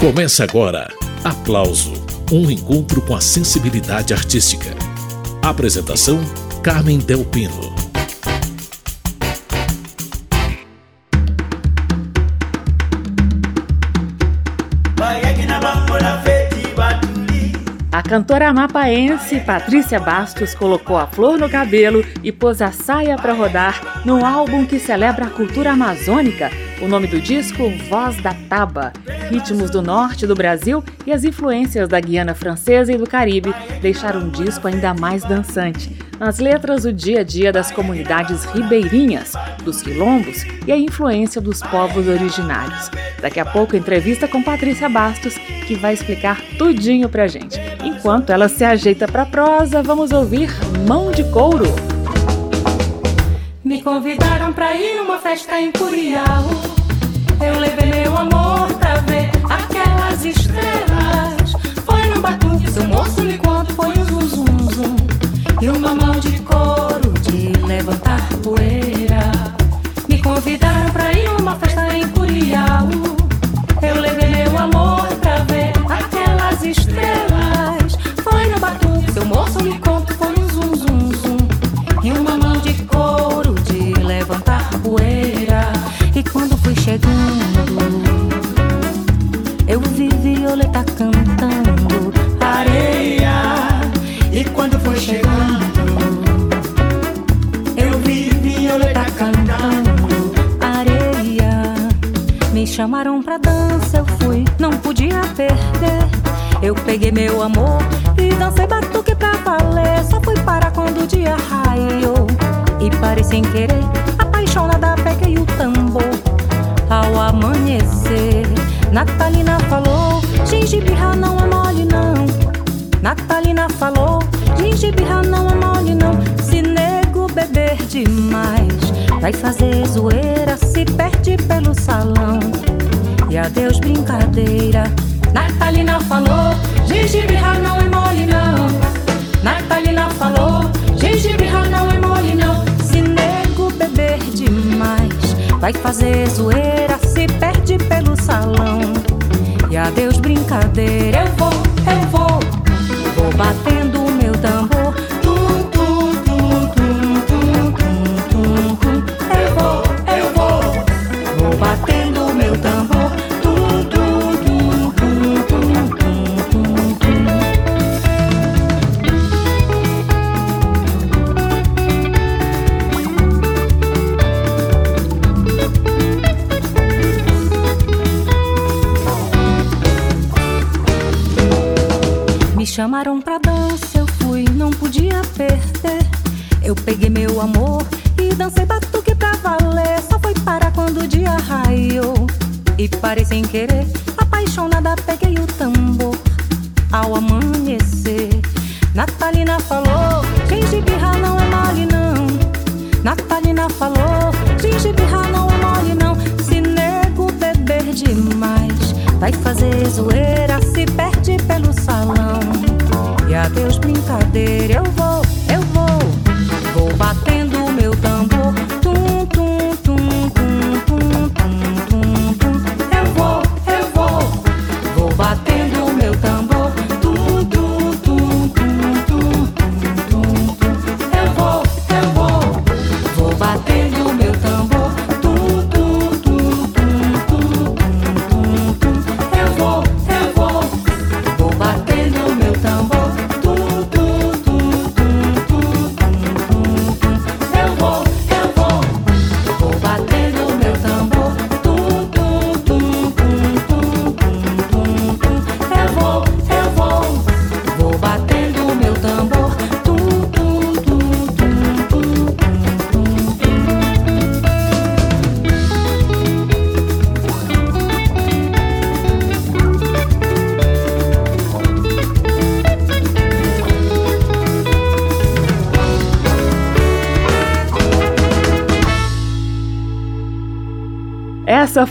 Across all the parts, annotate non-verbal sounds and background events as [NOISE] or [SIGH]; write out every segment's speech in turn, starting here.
Começa agora. Aplauso um encontro com a sensibilidade artística. Apresentação: Carmen Del Pino. A cantora amapaense Patrícia Bastos colocou a flor no cabelo e pôs a saia para rodar num álbum que celebra a cultura amazônica. O nome do disco, Voz da Taba. Ritmos do norte do Brasil e as influências da Guiana Francesa e do Caribe deixaram o disco ainda mais dançante. Nas letras, o dia a dia das comunidades ribeirinhas, dos quilombos e a influência dos povos originários. Daqui a pouco, entrevista com Patrícia Bastos, que vai explicar tudinho pra gente. Enquanto ela se ajeita pra prosa, vamos ouvir Mão de Couro. Me convidaram pra ir numa festa em Curial. Eu levei meu amor pra ver aquelas estrelas. Foi no batuque, seu moço me conta, foi um zum zum zum. E uma mão de couro de levantar poeira. Me convidaram pra ir numa festa em Curial. Eu levei meu amor pra ver aquelas estrelas. Foi no batuque, seu moço me conta, foi um zum zum zum. E uma poeira. E quando fui chegando, eu vi Violeta cantando areia. E quando foi chegando, eu vi Violeta cantando areia. Me chamaram pra dança, eu fui, não podia perder. Eu peguei meu amor e dancei batuque pra valer. Só fui parar quando o dia raiou. E parei sem querer, apaixonada, peguei o tambor. Ao amanhecer, Natalina falou: Gengibirra não é mole, não. Natalina falou: Gengibirra não é mole, não. Se nego beber demais, vai fazer zoeira, se perde pelo salão. E adeus, brincadeira. Natalina falou: Gengibirra não é mole, não. Natalina falou: Gengibirra não é mole, não. Beber demais, vai fazer zoeira, se perde pelo salão. E adeus, brincadeira. Eu vou, eu vou, vou batendo se perde pelo salão. E adeus, brincadeira, eu vou,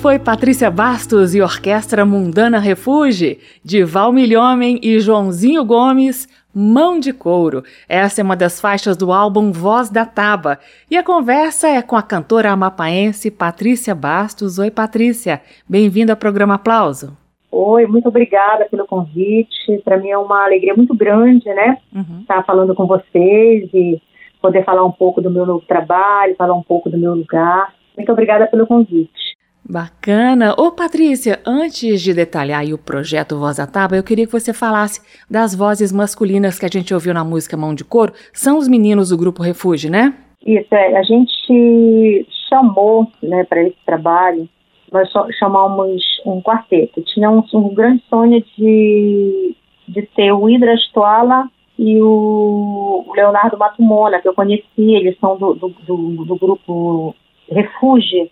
foi Patrícia Bastos e Orquestra Mundana Refuge, de Val Milhomem e Joãozinho Gomes, Mão de Couro. Essa é uma das faixas do álbum Voz da Taba. E a conversa é com a cantora amapaense Patrícia Bastos. Oi, Patrícia. Bem-vinda ao programa Aplauso. Oi, muito obrigada pelo convite. Para mim é uma alegria muito grande, né? Uhum. Estar falando com vocês e poder falar um pouco do meu novo trabalho, falar um pouco do meu lugar. Muito obrigada pelo convite. Bacana. Ô Patrícia, antes de detalhar o projeto Voz da Taba, eu queria que você falasse das vozes masculinas que a gente ouviu na música Mão de Couro. São os meninos do Grupo Refúgio, né? Isso, é. A gente chamou né, para esse trabalho, nós chamamos um quarteto. Tinha um, um grande sonho de, de ter o Hidras Toala e o Leonardo Matumona, que eu conheci, eles são do, do, do, do grupo Refúgio,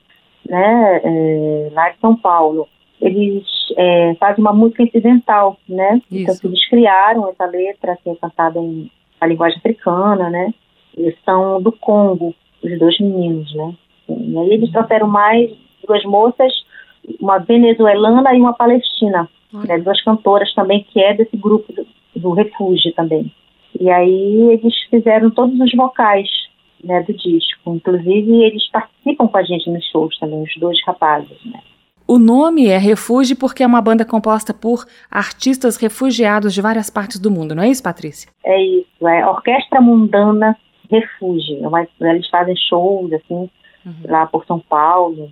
né, é, lá de São Paulo. Eles é, fazem uma música incidental, né? Então, Isso. Então, eles criaram essa letra, que é cantada em a linguagem africana, né? Eles são do Congo, os dois meninos, né? E aí eles trouxeram mais duas moças, uma venezuelana e uma palestina, né? Duas cantoras também, que é desse grupo do, do Refúgio também. E aí eles fizeram todos os vocais né, do disco. Inclusive, eles participam com a gente nos shows também, os dois rapazes, né? O nome é Refúgio porque é uma banda composta por artistas refugiados de várias partes do mundo, não é isso, Patrícia? É isso, é Orquestra Mundana Refúgio. É eles fazem shows, assim, uhum. lá por São Paulo.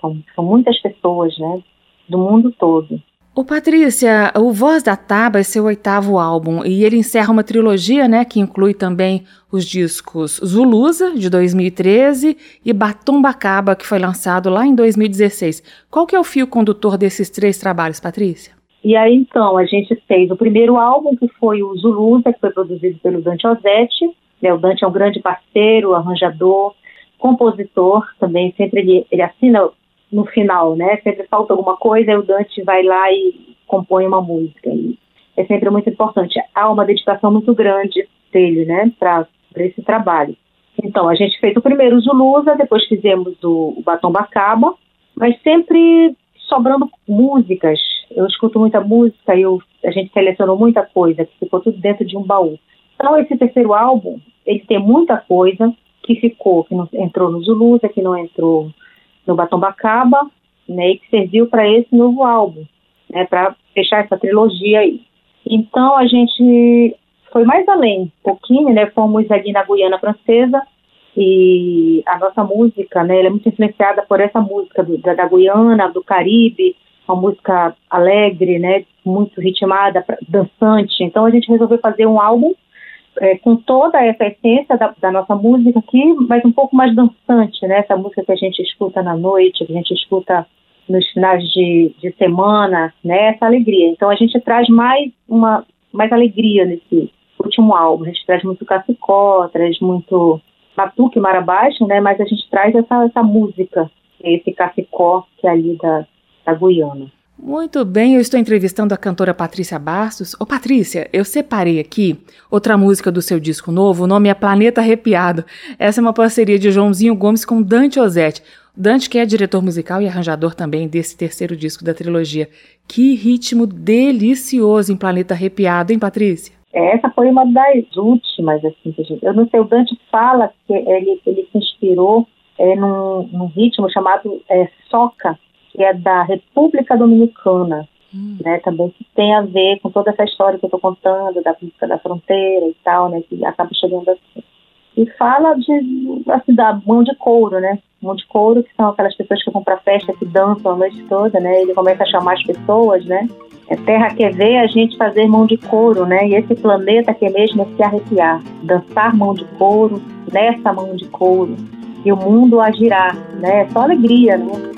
São, são muitas pessoas, né, do mundo todo. Ô Patrícia, o Voz da Taba é seu oitavo álbum e ele encerra uma trilogia, né, que inclui também os discos Zulusa, de 2013, e Batom Bacaba, que foi lançado lá em 2016. Qual que é o fio condutor desses três trabalhos, Patrícia? E aí, então, a gente fez o primeiro álbum, que foi o Zulusa, que foi produzido pelo Dante Ozzetti. Né, o Dante é um grande parceiro, arranjador, compositor também, sempre ele, ele assina no final, né? Sempre falta alguma coisa, o Dante vai lá e compõe uma música. E é sempre muito importante. Há uma dedicação muito grande dele, né, para esse trabalho. Então, a gente fez o primeiro Zulusa, depois fizemos o, o Batom Bacaba, mas sempre sobrando músicas. Eu escuto muita música eu, a gente selecionou muita coisa, que ficou tudo dentro de um baú. Então, esse terceiro álbum, ele tem muita coisa que ficou, que não entrou no Zulusa, que não entrou no Batom Bacaba, né, e que serviu para esse novo álbum, né, para fechar essa trilogia aí. Então a gente foi mais além, um pouquinho, né, fomos ali na Guiana Francesa e a nossa música, né, é muito influenciada por essa música do, da, da Guiana, do Caribe, uma música alegre, né, muito ritmada, dançante. Então a gente resolveu fazer um álbum é, com toda essa essência da, da, nossa música aqui, mas um pouco mais dançante, né? Essa música que a gente escuta na noite, que a gente escuta nos finais de, de semana, né? Essa alegria. Então a gente traz mais uma mais alegria nesse último álbum. A gente traz muito cacicó, traz muito batuque, marabaixo, né? Mas a gente traz essa, essa música, esse cacicó que é ali da, da Guiana. Muito bem, eu estou entrevistando a cantora Patrícia Bastos. Ô Patrícia, eu separei aqui outra música do seu disco novo, o nome é Planeta Arrepiado. Essa é uma parceria de Joãozinho Gomes com Dante Ozzetti. Dante que é diretor musical e arranjador também desse terceiro disco da trilogia. Que ritmo delicioso em Planeta Arrepiado, hein Patrícia? Essa foi uma das últimas, assim, que a gente... Eu não sei, o Dante fala que ele, ele se inspirou é, num, num ritmo chamado é, soca, que é da República Dominicana, hum. né, também que tem a ver com toda essa história que eu estou contando, da política da fronteira e tal, né, que acaba chegando assim. E fala de, assim, da mão de couro, né, mão de couro, que são aquelas pessoas que vão para festa, que dançam a noite toda, né, ele começa a chamar as pessoas, né, a terra quer ver a gente fazer mão de couro, né, e esse planeta quer mesmo é se arrepiar, dançar mão de couro, nessa mão de couro, e o mundo a girar, né, é só alegria, né.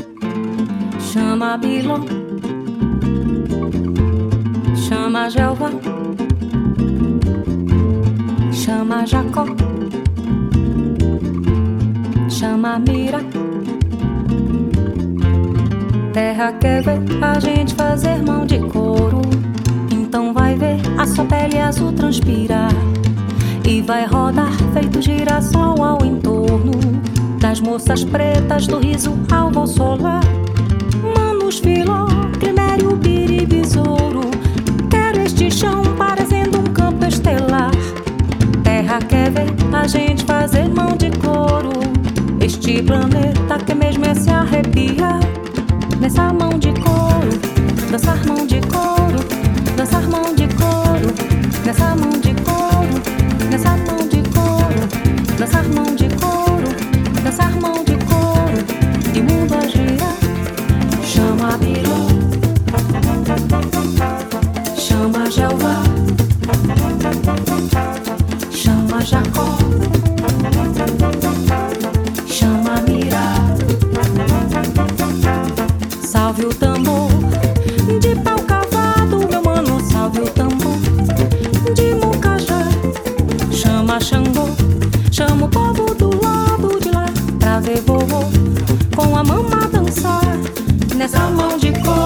Chama Biló, chama Jeová, chama Jacó, chama Mira. Terra quer ver a gente fazer mão de couro. Então vai ver a sua pele azul transpirar. E vai rodar feito girassol ao entorno das moças pretas do riso ao voo Campos, Filó, Climério, biribisouro. Quero este chão parecendo um campo estelar. Terra quer ver a gente fazer mão de couro. Este planeta que mesmo é se arrepiar. Nessa mão de couro, dançar mão de couro, dançar mão de couro, nessa mão de chama Xangô. Chama o povo do lado de lá pra ver vovô com a mama dançar nessa mão de cor.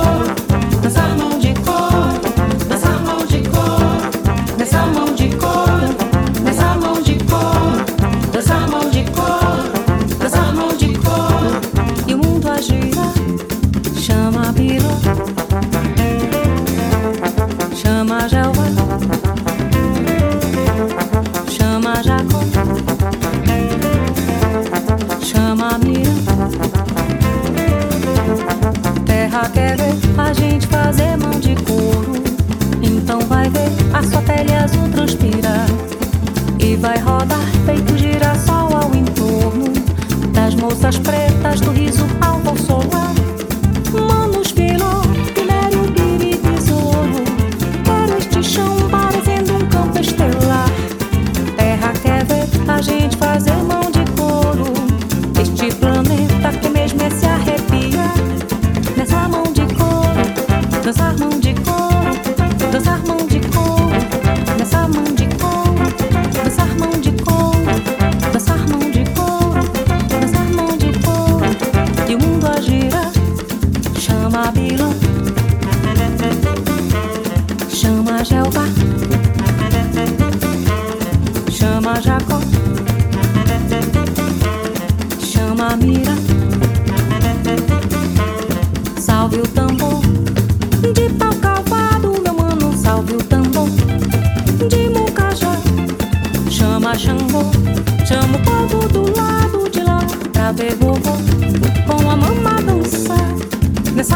Mais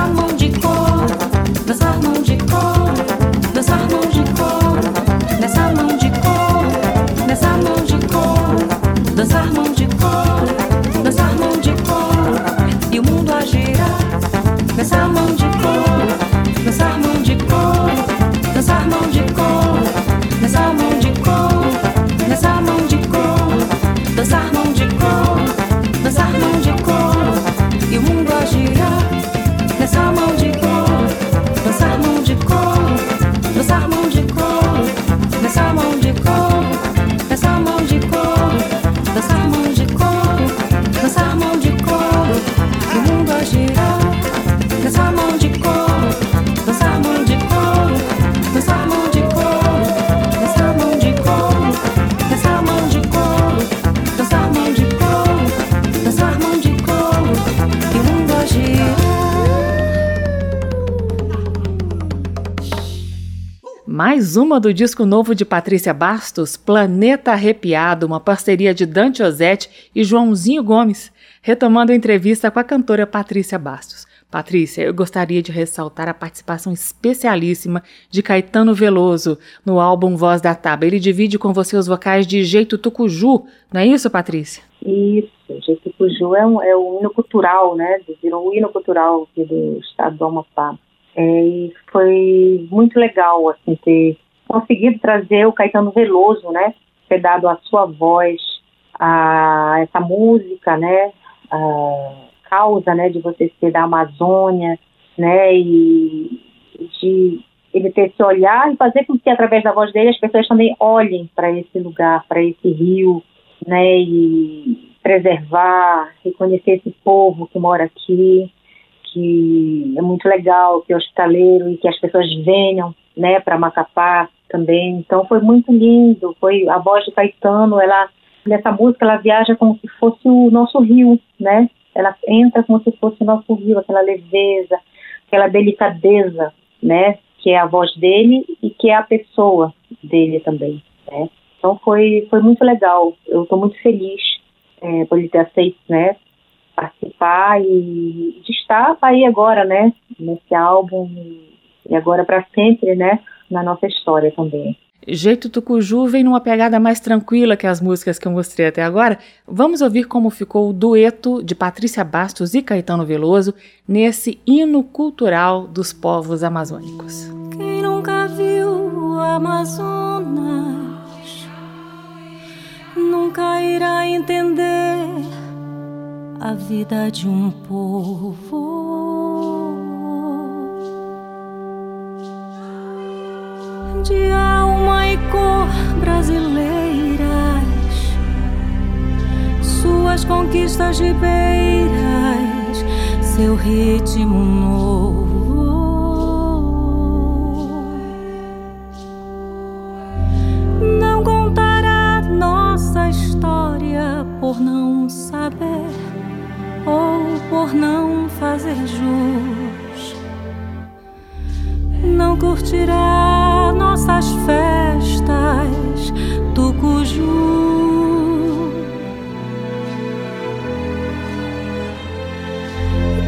uma do disco novo de Patrícia Bastos, Planeta Arrepiado, uma parceria de Dante Ozzetti e Joãozinho Gomes, retomando a entrevista com a cantora Patrícia Bastos. Patrícia, eu gostaria de ressaltar a participação especialíssima de Caetano Veloso no álbum Voz da Taba. Ele divide com você os vocais de Jeito Tucuju, não é isso, Patrícia? Isso, Jeito Tucuju é um, é um hino cultural, né? Virou um hino cultural do estado do Amapá. É, e foi muito legal, assim, ter conseguido trazer o Caetano Veloso, né? Ter dado a sua voz a essa música, né? A causa, né? De você ser da Amazônia, né? E de ele ter esse olhar e fazer com que através da voz dele as pessoas também olhem para esse lugar, para esse rio, né? E preservar, reconhecer esse povo que mora aqui, que é muito legal, que é hospitaleiro e que as pessoas venham, né, para Macapá também. Então foi muito lindo. Foi a voz de Caetano, ela nessa música ela viaja como se fosse o nosso rio, né? Ela entra como se fosse o nosso rio, aquela leveza, aquela delicadeza, né? Que é a voz dele e que é a pessoa dele também, né? Então foi foi muito legal. Eu estou muito feliz é, por ele ter aceito, né? participar e de estar aí agora, né, nesse álbum e agora para sempre, né, na nossa história também. Jeito Tucuju vem numa pegada mais tranquila que as músicas que eu mostrei até agora. Vamos ouvir como ficou o dueto de Patrícia Bastos e Caetano Veloso nesse hino cultural dos povos amazônicos. Quem nunca viu o Amazonas nunca irá entender a vida de um povo. De alma e cor brasileiras, suas conquistas ribeiras, seu ritmo novo. Não contará nossa história por não saber ou por não fazer jus. Não curtirá nossas festas do cujo.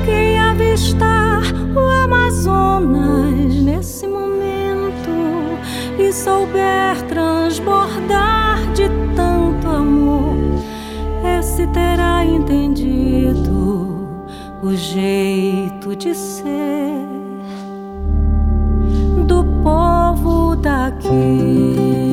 Quem avistar o Amazonas nesse momento e souber transbordar de tanto amor, esse terá entendido o jeito de ser povo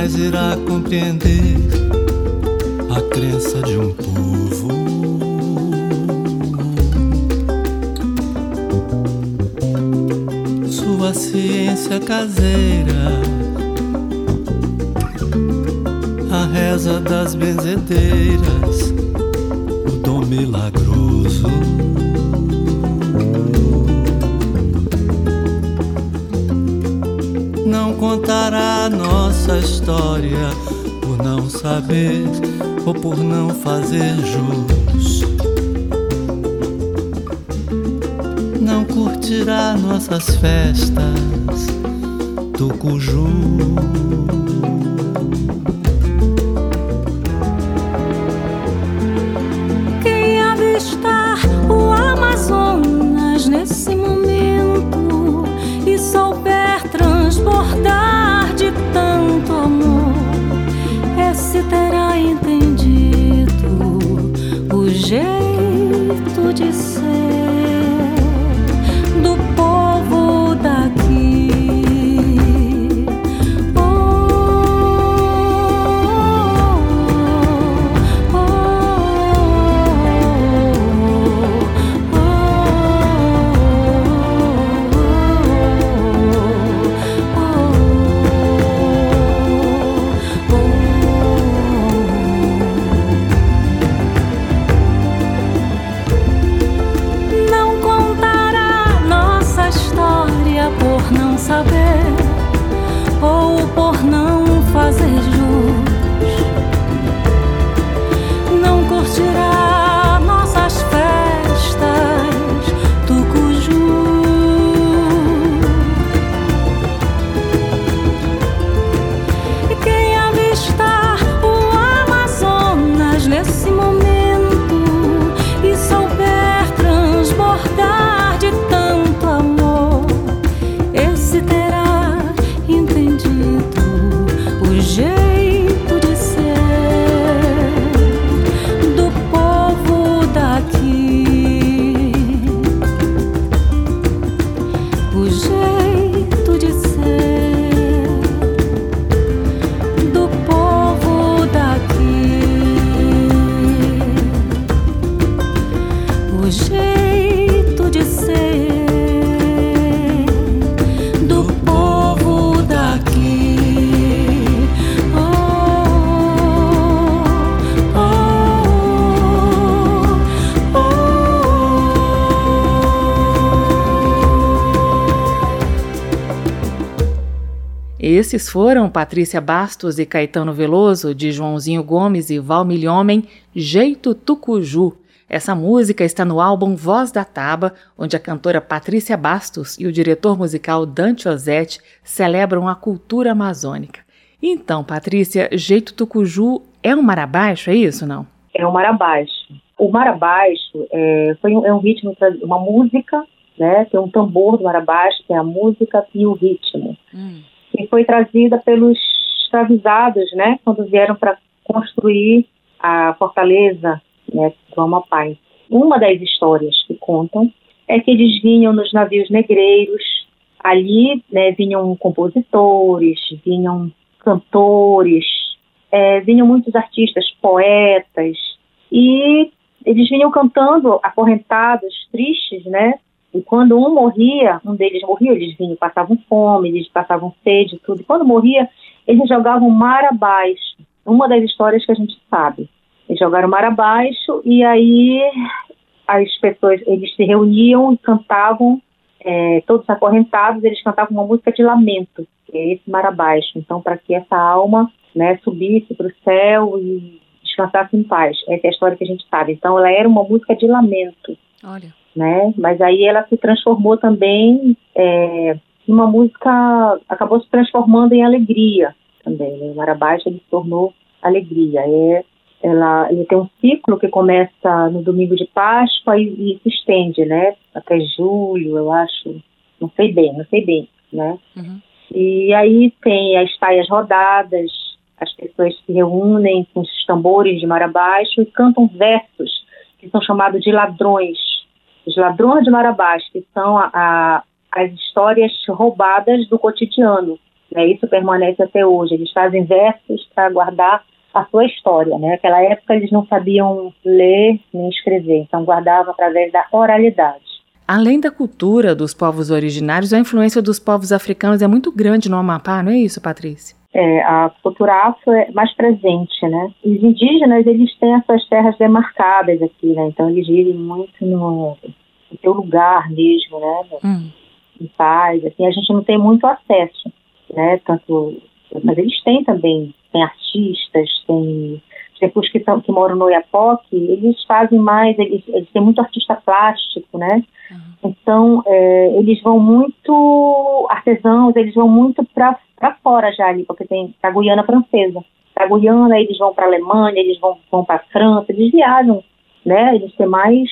jamais irá compreender a crença de um povo. Sua ciência caseira, a reza das benzedeiras, o dom milagroso. Contará nossa história por não saber ou por não fazer jus. Não curtirá nossas festas do cuju. Jeito de Esses foram Patrícia Bastos e Caetano Veloso, de Joãozinho Gomes e Valmir Homem, Jeito Tucuju. Essa música está no álbum Voz da Taba, onde a cantora Patrícia Bastos e o diretor musical Dante Ozzetti celebram a cultura amazônica. Então, Patrícia, Jeito Tucuju é um mar abaixo, é isso não? é o Mar Abaixo. O Mar Abaixo é, foi um, é um ritmo, uma música, né? Tem um tambor do Mar Abaixo, tem a música e o ritmo. hum. Que foi trazida pelos escravizados, né, quando vieram para construir a fortaleza né, do Amapá. Uma das histórias que contam é que eles vinham nos navios negreiros, ali né, vinham compositores, vinham cantores, é, vinham muitos artistas, poetas, e eles vinham cantando acorrentados, tristes, né? E quando um morria, um deles morria, eles vinham, passavam fome, eles passavam sede, tudo. E quando morria, eles jogavam mar abaixo. Uma das histórias que a gente sabe. Eles jogaram mar abaixo e aí as pessoas, eles se reuniam e cantavam, é, todos acorrentados, eles cantavam uma música de lamento, que é esse mar abaixo. Então, para que essa alma né, subisse para o céu e descansasse em paz. Essa é a história que a gente sabe. Então, ela era uma música de lamento. Olha. Né? Mas aí ela se transformou também é, uma música, acabou se transformando em alegria também. Né? O mar abaixo ele se tornou alegria. É ela, ele tem um ciclo que começa no domingo de Páscoa e, e, se estende, né, até julho, eu acho, não sei bem, não sei bem, né. Uhum. E aí tem as taias rodadas, as pessoas se reúnem com os tambores de mar abaixo e cantam versos que são chamados de ladrões, os ladrões de mar abaixo, que são a, a, as histórias roubadas do cotidiano, né, isso permanece até hoje, eles fazem versos para guardar a sua história, né? Naquela época eles não sabiam ler nem escrever, então guardavam através da oralidade. Além da cultura dos povos originários, a influência dos povos africanos é muito grande no Amapá, não é isso, Patrícia? É, a cultura afro é mais presente, né? Os indígenas, eles têm as suas terras demarcadas aqui, né? Então eles vivem muito no, no seu lugar mesmo, né? Hum. Em paz, assim, a gente não tem muito acesso, né? Tanto, mas eles têm também tem artistas, tem pessoas que, que moram no Oiapoque, eles fazem mais, eles, eles têm muito artista plástico, né? Uhum. Então, é, eles vão muito, artesãos, eles vão muito para fora já ali, porque tem a Guiana Francesa. A Guiana, eles vão para a Alemanha, eles vão, vão para a França, eles viajam, né? Eles têm mais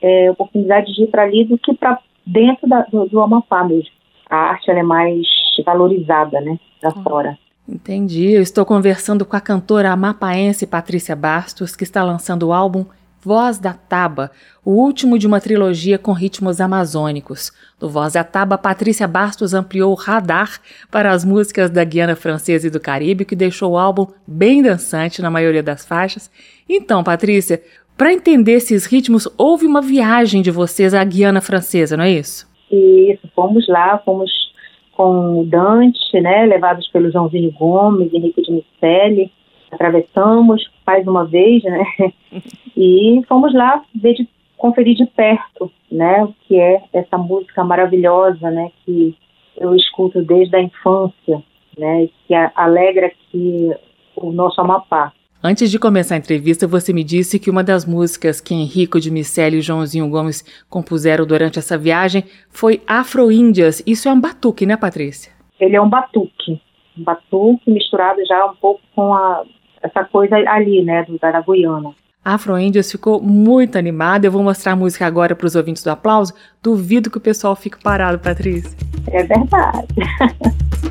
é, oportunidade de ir para ali do que para dentro da, do, do Amapá mesmo. A arte, é mais valorizada, né? Para uhum. fora. Entendi. Eu estou conversando com a cantora amapaense Patrícia Bastos, que está lançando o álbum Voz da Taba, o último de uma trilogia com ritmos amazônicos. Do Voz da Taba, Patrícia Bastos ampliou o radar para as músicas da Guiana Francesa e do Caribe, que deixou o álbum bem dançante na maioria das faixas. Então, Patrícia, para entender esses ritmos, houve uma viagem de vocês à Guiana Francesa, não é isso? Isso, fomos lá, fomos com Dante, né, levados pelo Joãozinho Gomes, Henrique de Miceli, atravessamos mais uma vez, né, [LAUGHS] e fomos lá ver de, conferir de perto, né, o que é essa música maravilhosa, né, que eu escuto desde a infância, né, que alegra aqui o nosso Amapá. Antes de começar a entrevista, você me disse que uma das músicas que Henrico de Miceli e Joãozinho Gomes compuseram durante essa viagem foi Afro-Índias. Isso é um batuque, né, Patrícia? Ele é um batuque. Um batuque misturado já um pouco com a, essa coisa ali, né, do, da Guiana. Afro-Índias ficou muito animada. Eu vou mostrar a música agora para os ouvintes do aplauso. Duvido que o pessoal fique parado, Patrícia. É verdade.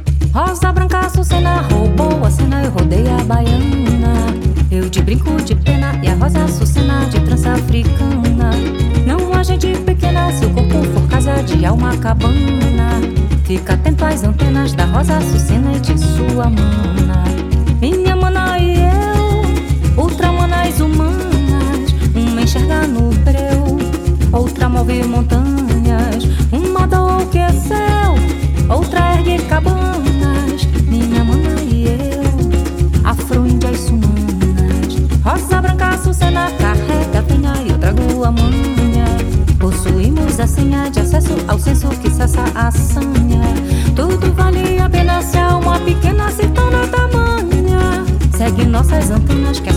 [LAUGHS] Rosa branca, açucena, roubou a cena, eu rodei a baiana. Eu de brinco de pena e a rosa açucena de trança africana. Não há gente pequena, seu corpo for casa de alma cabana. Fica atento às antenas da rosa açucena e de sua mana. Minha mana e eu, ultramanas humanas. Uma enxerga no breu, outra move montanhas. Uma dá o que é céu, nossas antenas que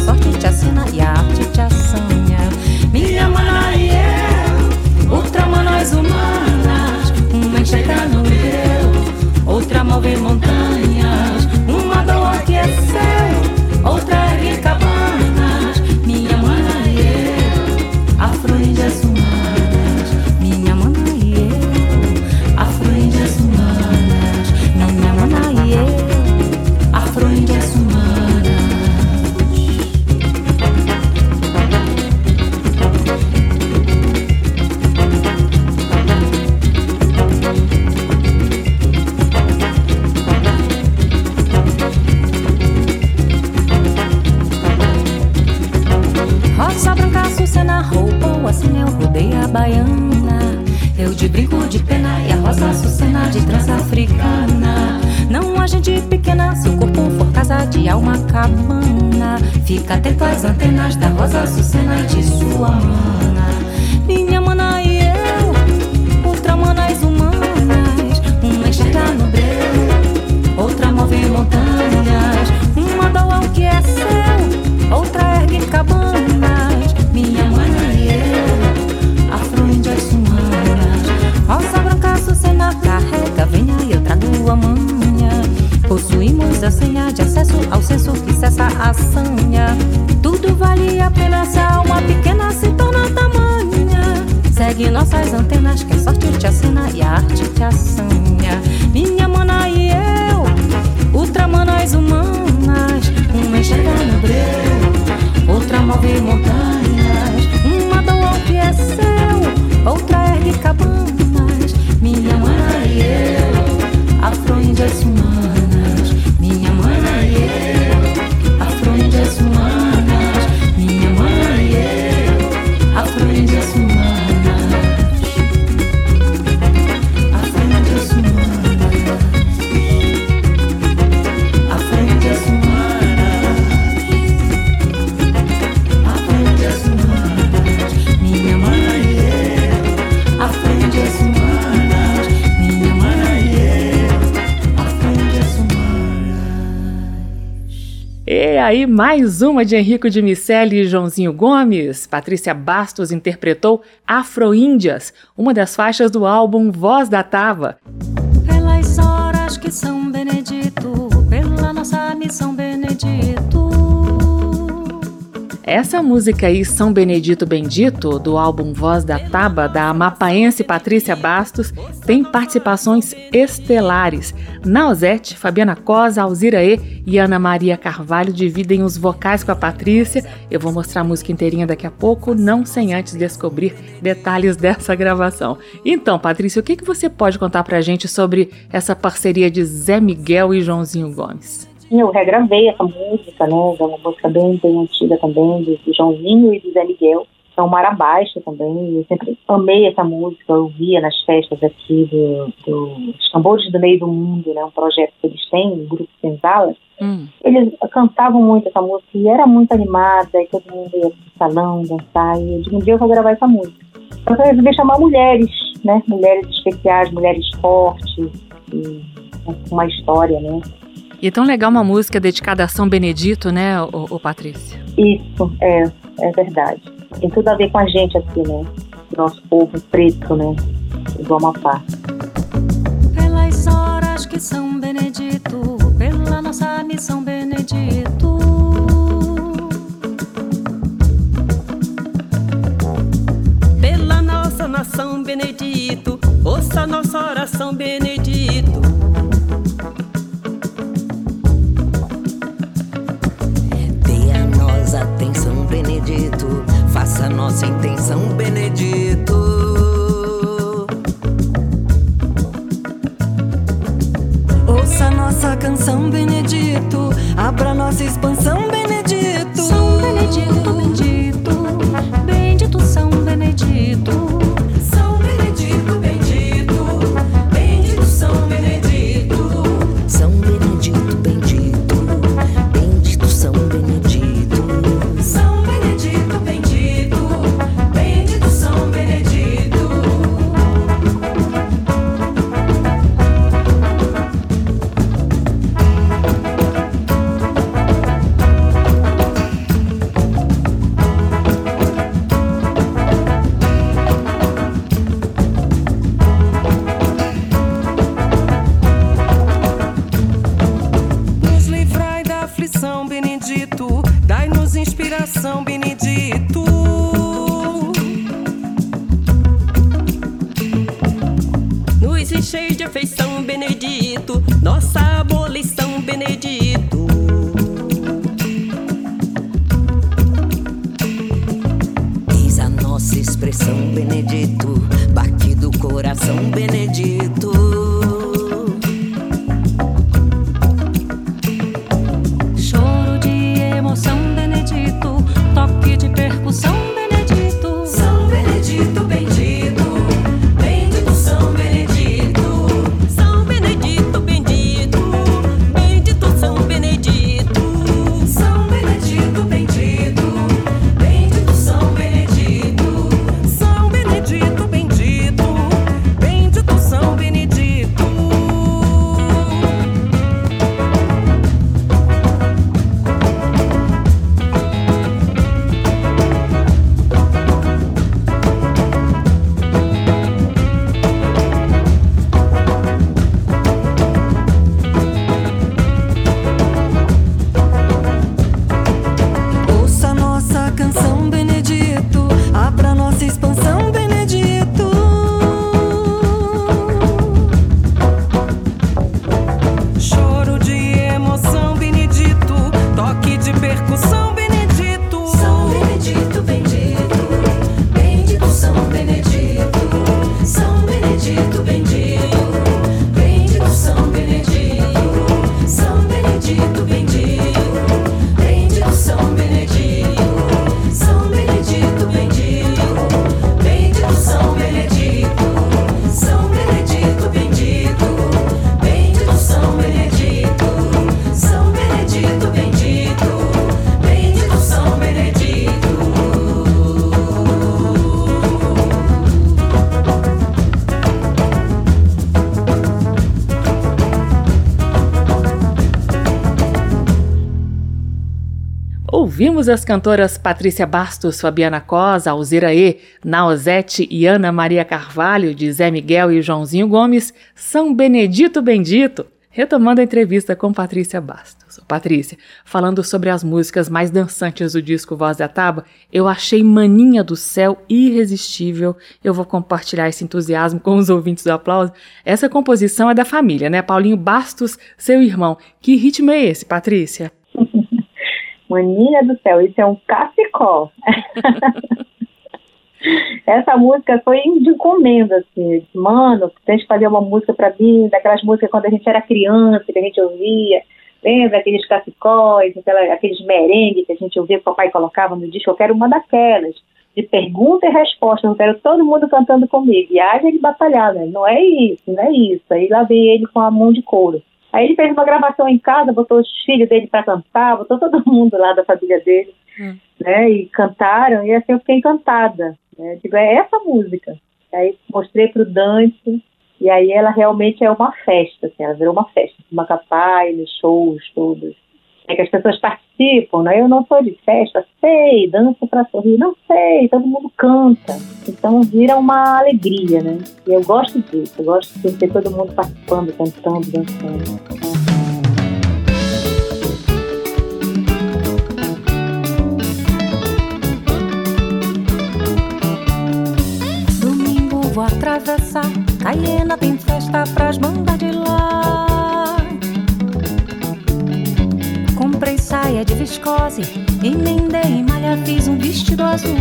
arte te mais uma de Henrico de Miceli e Joãozinho Gomes. Patrícia Bastos interpretou Afro-Índias, uma das faixas do álbum Voz da Tava. Pelas horas que São Benedito, pela nossa missão Benedito. Essa música aí, São Benedito Bendito, do álbum Voz da Taba, da amapaense Patrícia Bastos, tem participações estelares. Nausete, Fabiana Cosa, Alzira E e Ana Maria Carvalho dividem os vocais com a Patrícia. Eu vou mostrar a música inteirinha daqui a pouco, não sem antes descobrir detalhes dessa gravação. Então, Patrícia, o que, que você pode contar pra gente sobre essa parceria de Zé Miguel e Joãozinho Gomes? Eu regravei essa música, né? É uma música bem, bem antiga também, do, Joãozinho e do Zé Miguel. São Mar Baixa também. Eu sempre amei essa música, eu via nas festas aqui do, do Tambores do Meio do Mundo, né? Um projeto que eles têm, um grupo senzala. Hum. Eles cantavam muito essa música e era muito animada, e todo mundo ia pro salão dançar. E eu digo, um dia eu vou gravar essa música. Então eu resolvi chamar mulheres, né? Mulheres especiais, mulheres fortes, e com uma história, né? E é tão legal uma música dedicada a São Benedito, né, ô, ô Patrícia? Isso, é, é verdade. Tem tudo a ver com a gente aqui, né? Nosso povo preto, né? Do Amapá. Pelas horas que São Benedito, pela nossa missão Benedito. Pela nossa nação, Benedito, ouça nossa oração, Benedito. Atenção, Benedito. Faça nossa intenção, Benedito. Ouça nossa canção, Benedito. Abra nossa expansão, Benedito. São Benedito, bendito, bendito São Benedito. Ouvimos as cantoras Patrícia Bastos, Fabiana Cosa, Alzira E, Naozete e Ana Maria Carvalho, de Zé Miguel e Joãozinho Gomes, São Benedito Bendito. Retomando a entrevista com Patrícia Bastos. Patrícia, falando sobre as músicas mais dançantes do disco Voz da Taba, eu achei Maninha do Céu irresistível. Eu vou compartilhar esse entusiasmo com os ouvintes do aplauso. Essa composição é da família, né? Paulinho Bastos, seu irmão. Que ritmo é esse, Patrícia? Maninha do céu, isso é um cacicó. [LAUGHS] Essa música foi de encomenda, assim. Mano, tem que fazer uma música pra mim, daquelas músicas quando a gente era criança, que a gente ouvia. Lembra aqueles cacicóis, aqueles merengues que a gente ouvia que o papai colocava no disco? Eu quero uma daquelas, de pergunta e resposta. Eu quero todo mundo cantando comigo. E haja ele batalhar, né? Não é isso, não é isso. Aí lá vem ele com a mão de couro. Aí ele fez uma gravação em casa, botou os filhos dele para cantar, botou todo [LAUGHS] mundo lá da família dele, Hum. né? E cantaram, e assim eu fiquei encantada. Né? Digo, é essa música. Aí mostrei pro Dante, e aí ela realmente é uma festa, assim, ela virou uma festa. Macapá, nos shows todos. É que as pessoas participam, né? Eu não sou de festa, sei, dança para sorrir, não sei, todo mundo canta. Então vira uma alegria, né? E eu gosto disso, eu gosto de ter todo mundo participando, cantando, dançando. Domingo vou atravessar, Caiena tem festa pras bandas de lá. Saia de viscose, emendei em malha, fiz um vestido azul.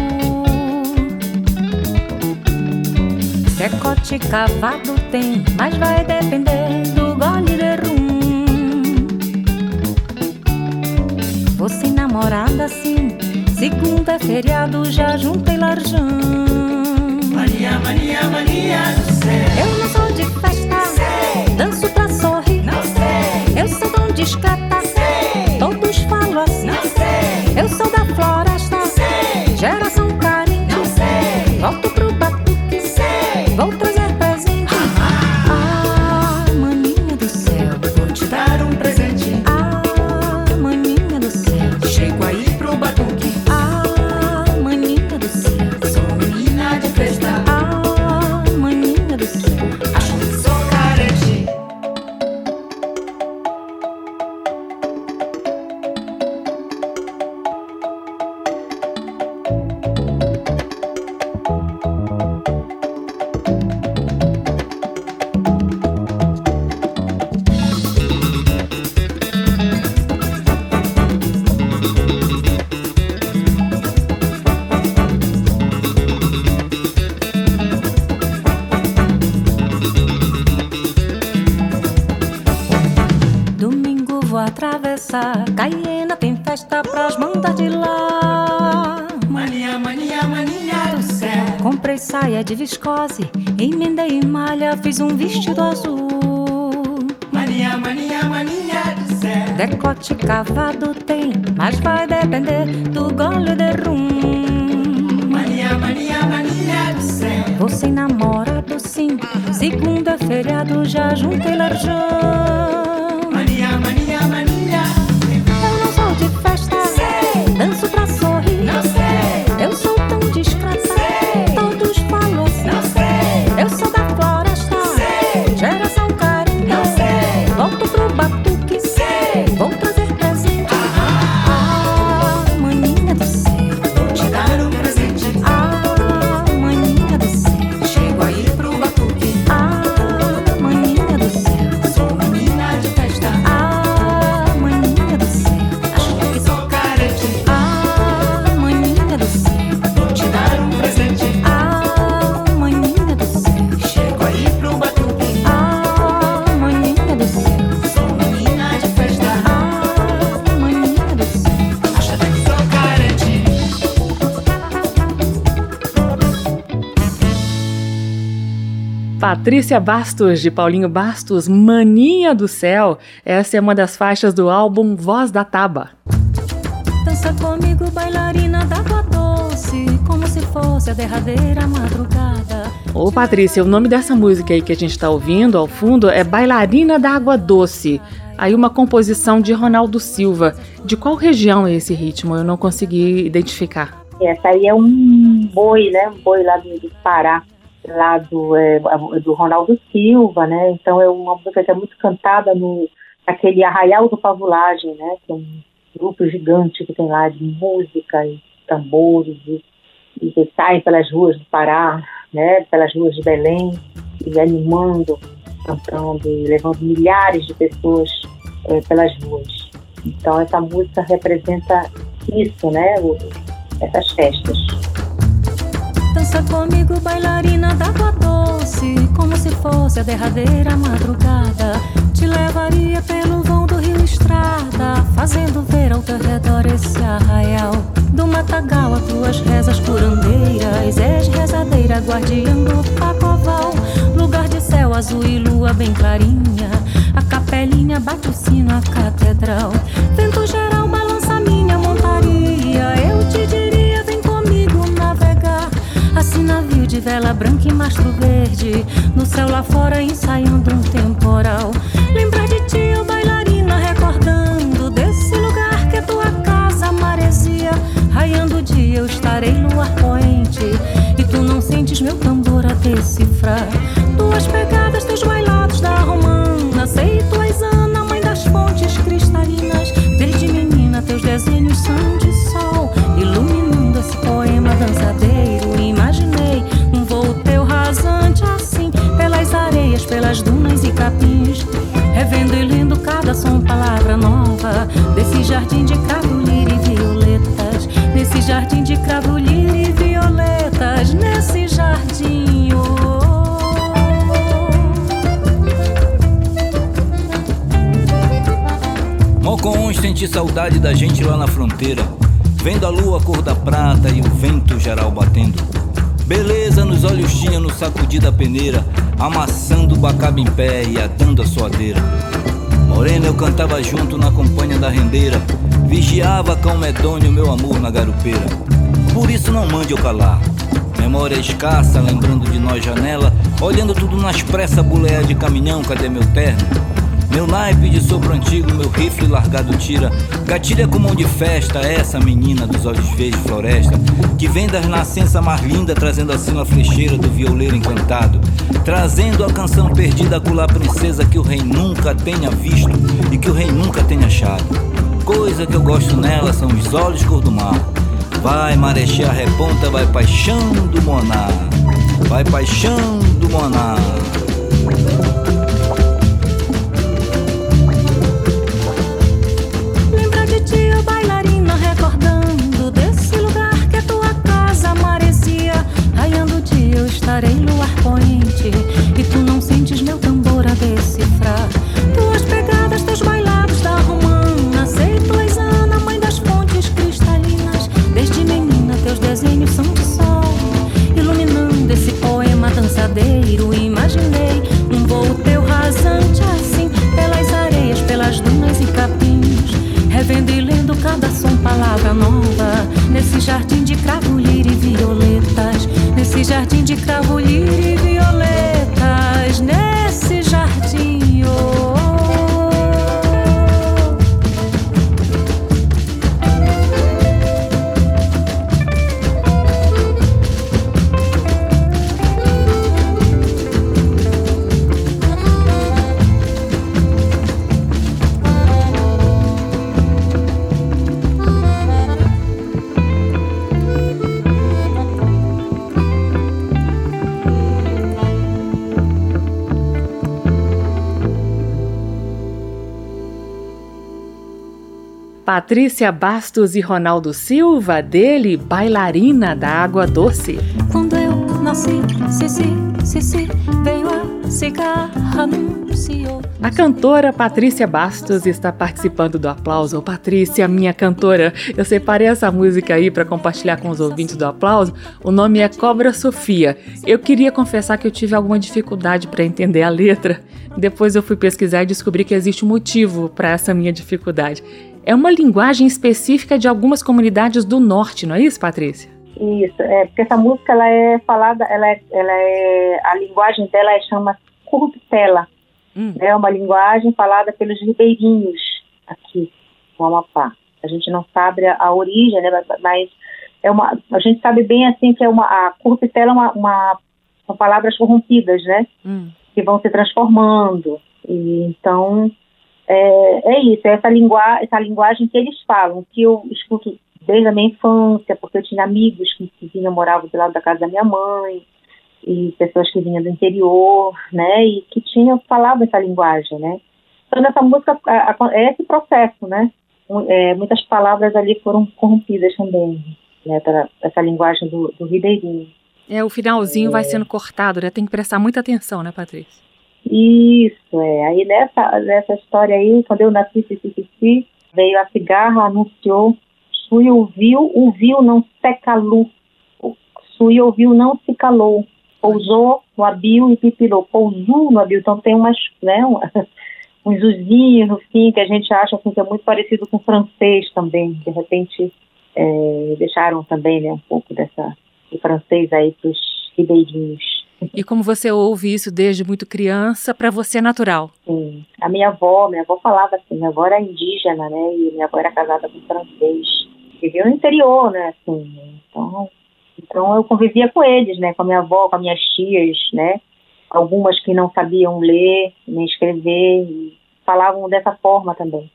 Decote cavado tem, mas vai depender do gole de rum. Você namorada sim, segunda é feriado, já juntei larjão. Mania, mania, mania do céu. Eu não sou de festa, danço pra sorrir. Não sei, Eu sou tão discreta, Eu sou da floresta, sei, geração carinho. não sei, Volto pro batuque, de viscose, emendei em malha, fiz um vestido azul. Mania, mania, mania do céu. Decote cavado tem, mas vai depender do gole de rum. Mania, mania, mania do céu. Você namorado sim, segunda é feriado, já juntei larjão. Mania, mania, mania. Patrícia Bastos, de Paulinho Bastos, Maninha do Céu. Essa é uma das faixas do álbum Voz da Taba. Dança comigo, bailarina d'água doce, como se fosse a derradeira madrugada. Ô Patrícia, o nome dessa música aí que a gente tá ouvindo ao fundo é Bailarina da Água Doce. aí uma composição de Ronaldo Silva. De qual região é esse ritmo? Eu não consegui identificar. Essa aí é um boi, né? Um boi lá do Pará, lá do, é, do Ronaldo Silva, né? Então é uma música que é muito cantada no aquele Arraial do Pavulagem, né? Que é um grupo gigante que tem lá de música e tambores e, e que saem pelas ruas do Pará, né? Pelas ruas de Belém e animando, cantando e levando milhares de pessoas é, pelas ruas. Então essa música representa isso, né? Essas festas. Dança comigo, bailarina d'água doce, como se fosse a derradeira madrugada. Te levaria pelo vão do rio Estrada, fazendo ver ao teu redor esse arraial. Do matagal a tuas rezas curandeiras, és rezadeira, guardiã do pacoval. Lugar de céu azul e lua bem clarinha, a capelinha bate o sino, a catedral. Vento geral balança minha montaria, eu te navegar. Assim navio de vela branca e mastro verde, no céu lá fora ensaiando um temporal. Lembrar de ti, ó bailarina, recordando desse lugar que é tua casa maresia. Raiando o dia eu estarei no ar poente, e tu não sentes meu tambor a decifrar. Tuas pegadas, peneira, amassando o bacaba em pé e atando a suadeira. Morena eu cantava junto na companhia da rendeira, vigiava cão medonho meu amor na garupeira. Por isso não mande eu calar. Memória escassa, lembrando de nós janela, olhando tudo nas pressas, boleia de caminhão, cadê meu terno? Meu naipe de sopro antigo, meu rifle largado tira. Gatilha com mão de festa, essa menina dos olhos verdes floresta. Que vem das nascenças mais lindas, trazendo assim a flecheira do violeiro encantado. Trazendo a canção perdida com a princesa que o rei nunca tenha visto e que o rei nunca tenha achado. Coisa que eu gosto nela são os olhos cor do mar. Vai marechar a reponta, vai paixão do monar. Vai paixão do monar. Patrícia Bastos e Ronaldo Silva, dele, bailarina da Água Doce. Quando eu nasci, Cici, Cici, veio a cigarra, anunciou. A cantora Patrícia Bastos está participando do aplauso. Patrícia, minha cantora, eu separei essa música aí para compartilhar com os ouvintes do aplauso. O nome é Cobra Sofia. Eu queria confessar que eu tive alguma dificuldade para entender a letra. Depois eu fui pesquisar e descobri que existe um motivo para essa minha dificuldade. É uma linguagem específica de algumas comunidades do norte, não é isso, Patrícia? Isso, é, porque essa música ela é falada, ela é, ela é a linguagem dela é chama curruptela, Hum. É uma linguagem falada pelos ribeirinhos aqui no Amapá. A gente não sabe a, a origem, né, mas- é uma, a gente sabe bem assim que é uma, a currupitela é uma, uma, são palavras corrompidas, né? Hum. que vão se transformando. E, então, é, é isso, é essa, lingua, essa linguagem que eles falam, que eu escuto desde a minha infância, porque eu tinha amigos que, que vinham, moravam do lado da casa da minha mãe, e pessoas que vinham do interior, né, e que tinham, falavam essa linguagem, né. Então, nessa música, a- a- é esse processo, né, é, muitas palavras ali foram corrompidas também, né, pela, essa linguagem do, do ribeirinho. É, o finalzinho vai sendo cortado, né? Tem que prestar muita atenção, né, Patrícia? Isso, é. Aí nessa, nessa história aí, quando eu nasci, si, si, si, veio a cigarra, anunciou, Sui ouviu, ouviu, não se calou. Sui ouviu, não se calou. Pousou no abil e pipilou. Pousou no abil. Então tem umas, né, um, zuzinho no fim que a gente acha assim, que é muito parecido com francês também. De repente é, deixaram também né, um pouco dessa, do francês aí para os ribeirinhos. E como você ouve isso desde muito criança, para você é natural. Sim. A minha avó, minha avó falava assim, minha avó era indígena, né? E minha avó era casada com um francês. Vivia no interior, né? Assim, então, então eu convivia com eles, né? Com a minha avó, com as minhas tias, né? Algumas que não sabiam ler nem escrever e falavam dessa forma também.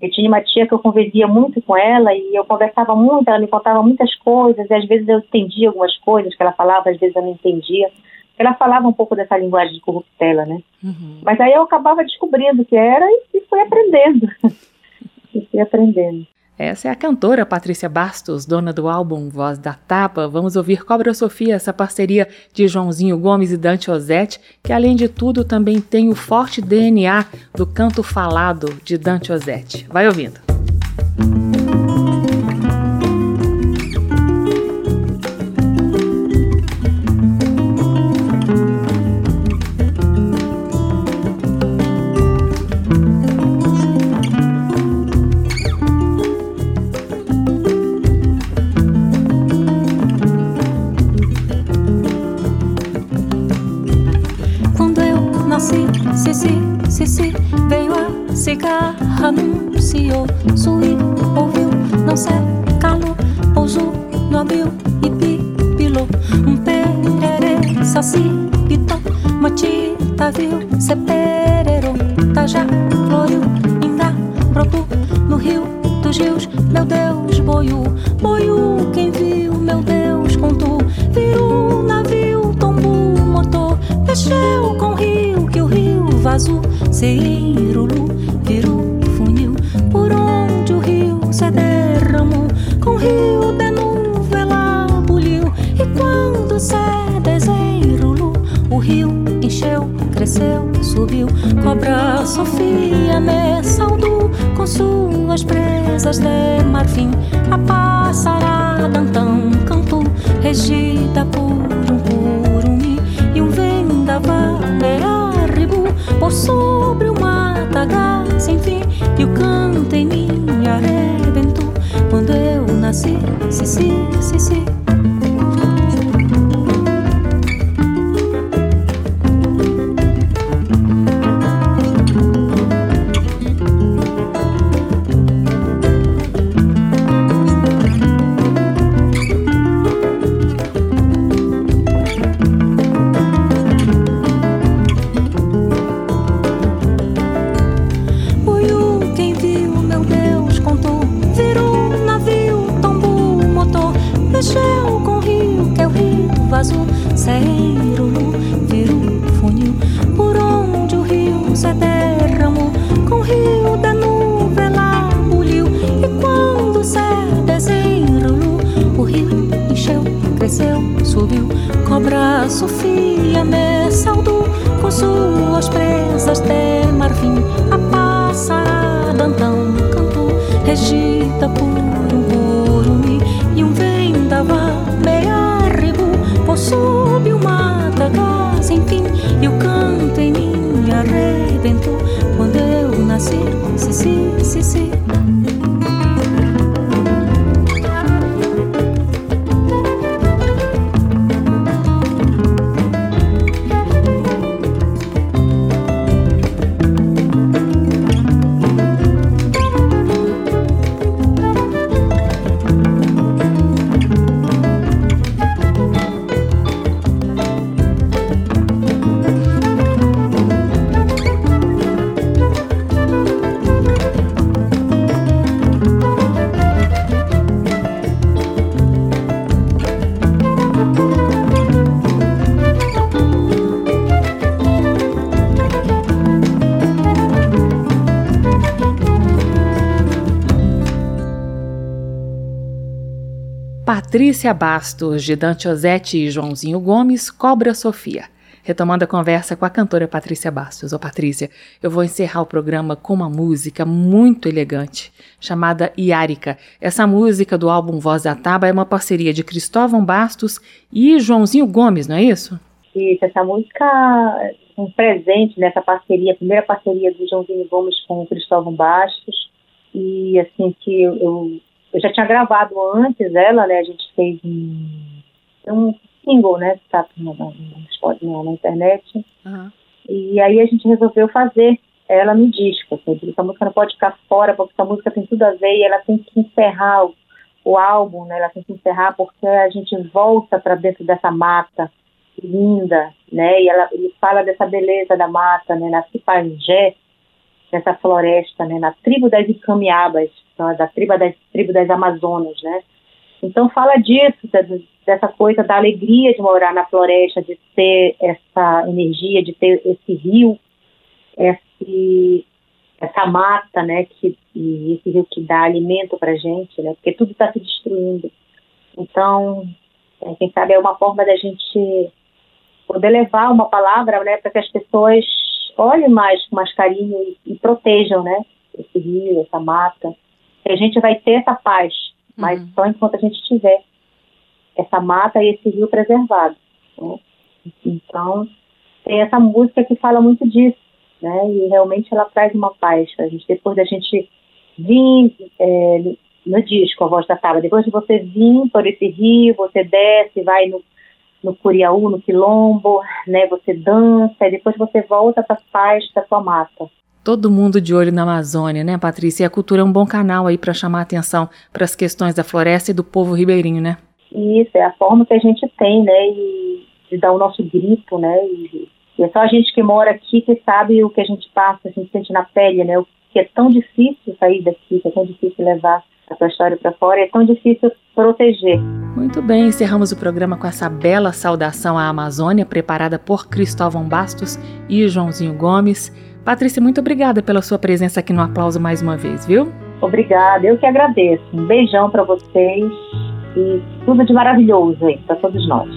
Eu tinha uma tia que eu convivia muito com ela e eu conversava muito, ela me contava muitas coisas e às vezes eu entendia algumas coisas que ela falava, às vezes eu não entendia. Ela falava um pouco dessa linguagem de corruptela, né? Uhum. Mas aí eu acabava descobrindo o que era e, [LAUGHS] e fui aprendendo. e fui aprendendo. Essa é a cantora Patrícia Bastos, dona do álbum Voz da Tapa. Vamos ouvir Cobra Sofia, essa parceria de Joãozinho Gomes e Dante Ozzetti, que além de tudo também tem o forte DNA do canto falado de Dante Ozzetti. Vai ouvindo. Quando sobre o matagal sem fim, e o canto em mim arrebentou, quando eu nasci, si, si, Patrícia Bastos, de Dante Ozzetti e Joãozinho Gomes, Cobra Sofia. Retomando a conversa com a cantora Patrícia Bastos. Ô Patrícia, eu vou encerrar o programa com uma música muito elegante, chamada Iárica. Essa música do álbum Voz da Taba é uma parceria de Cristóvão Bastos e Joãozinho Gomes, não é isso? Isso, essa música um presente nessa parceria, a primeira parceria do Joãozinho Gomes com o Cristóvão Bastos. E assim que eu, eu, eu já tinha gravado antes ela, né? A gente fez um, um single, né? Que tá na, na, na, internet. Uhum. E aí a gente resolveu fazer ela no disco. Assim, essa música não pode ficar fora, porque essa música tem tudo a ver e ela tem que encerrar o, o álbum, né? Ela tem que encerrar porque a gente volta para dentro dessa mata linda, né? E ela ele fala dessa beleza da mata, né? Na Cipagé, nessa floresta, né? Na tribo das Icamiabas, da tribo das, tribo das Amazonas, né? Então fala disso, dessa coisa da alegria de morar na floresta, de ter essa energia, de ter esse rio, esse, essa mata, né, que, e esse rio que dá alimento para gente, né, porque tudo está se destruindo. Então, é, quem sabe é uma forma da gente poder levar uma palavra, né, para que as pessoas olhem mais com mais carinho e, e, protejam, né, esse rio, essa mata. E a gente vai ter essa paz, mas uhum. só enquanto a gente tiver essa mata e esse rio preservado. Né? Então, tem essa música que fala muito disso, né? E realmente ela traz uma paz a gente. Depois da gente vir é, no disco, a voz da tábua, depois de você vir por esse rio, você desce, vai no, no Curiaú, no Quilombo, né? Você dança, e depois você volta para a paz da sua mata. Todo mundo de olho na Amazônia, né, Patrícia? E a cultura é um bom canal aí para chamar atenção para as questões da floresta e do povo ribeirinho, né? Isso, é a forma que a gente tem, né, e, de dar o nosso grito, né, e, e, é só a gente que mora aqui que sabe o que a gente passa, a gente sente na pele, né, o que é tão difícil sair daqui, que é tão difícil levar a sua história para fora, é tão difícil proteger. Muito bem, encerramos o programa com essa bela saudação à Amazônia, preparada por Cristóvão Bastos e Joãozinho Gomes. Patrícia, muito obrigada pela sua presença aqui no Aplauso mais uma vez, viu? Obrigada, eu que agradeço. Um beijão para vocês e tudo de maravilhoso aí para todos nós.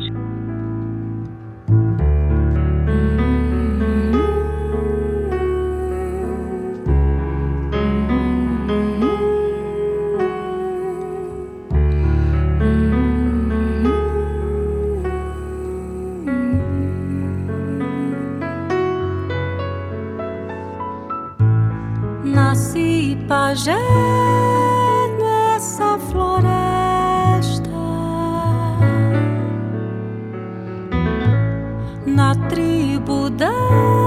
pajé nessa floresta, na tribo da.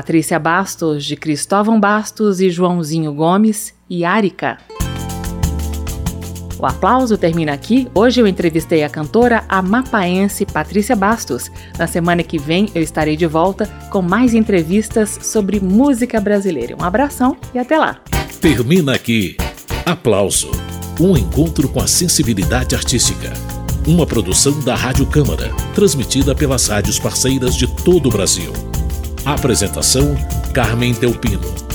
Patrícia Bastos, de Cristóvão Bastos e Joãozinho Gomes, e Árica. O aplauso termina aqui. Hoje eu entrevistei a cantora amapaense Patrícia Bastos. Na semana que vem eu estarei de volta com mais entrevistas sobre música brasileira. Um abração e até lá. Termina aqui. Aplauso. Um encontro com a sensibilidade artística. Uma produção da Rádio Câmara, transmitida pelas rádios parceiras de todo o Brasil. Apresentação: Carmen Teupino.